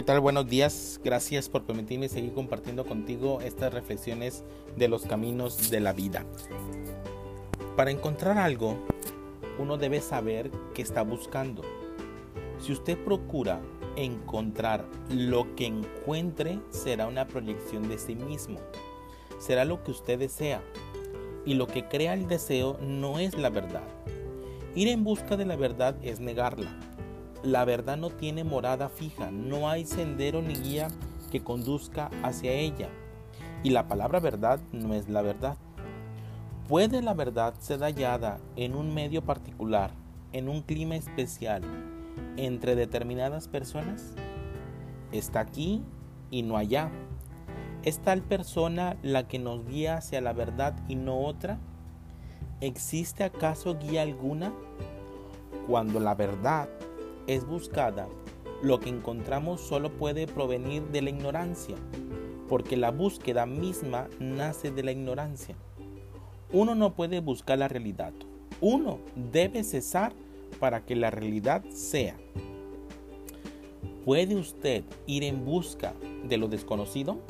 ¿Qué tal? Buenos días. Gracias por permitirme seguir compartiendo contigo estas reflexiones de los caminos de la vida. Para encontrar algo, uno debe saber qué está buscando. Si usted procura encontrar lo que encuentre, será una proyección de sí mismo. Será lo que usted desea. Y lo que crea el deseo no es la verdad. Ir en busca de la verdad es negarla la verdad no tiene morada fija, no hay sendero ni guía que conduzca hacia ella. Y la palabra verdad no es la verdad. ¿Puede la verdad ser hallada en un medio particular, en un clima especial, entre determinadas personas? Está aquí y no allá. ¿Es tal persona la que nos guía hacia la verdad y no otra? ¿Existe acaso guía alguna? Cuando la verdad es buscada, lo que encontramos solo puede provenir de la ignorancia, porque la búsqueda misma nace de la ignorancia. Uno no puede buscar la realidad, uno debe cesar para que la realidad sea. ¿Puede usted ir en busca de lo desconocido?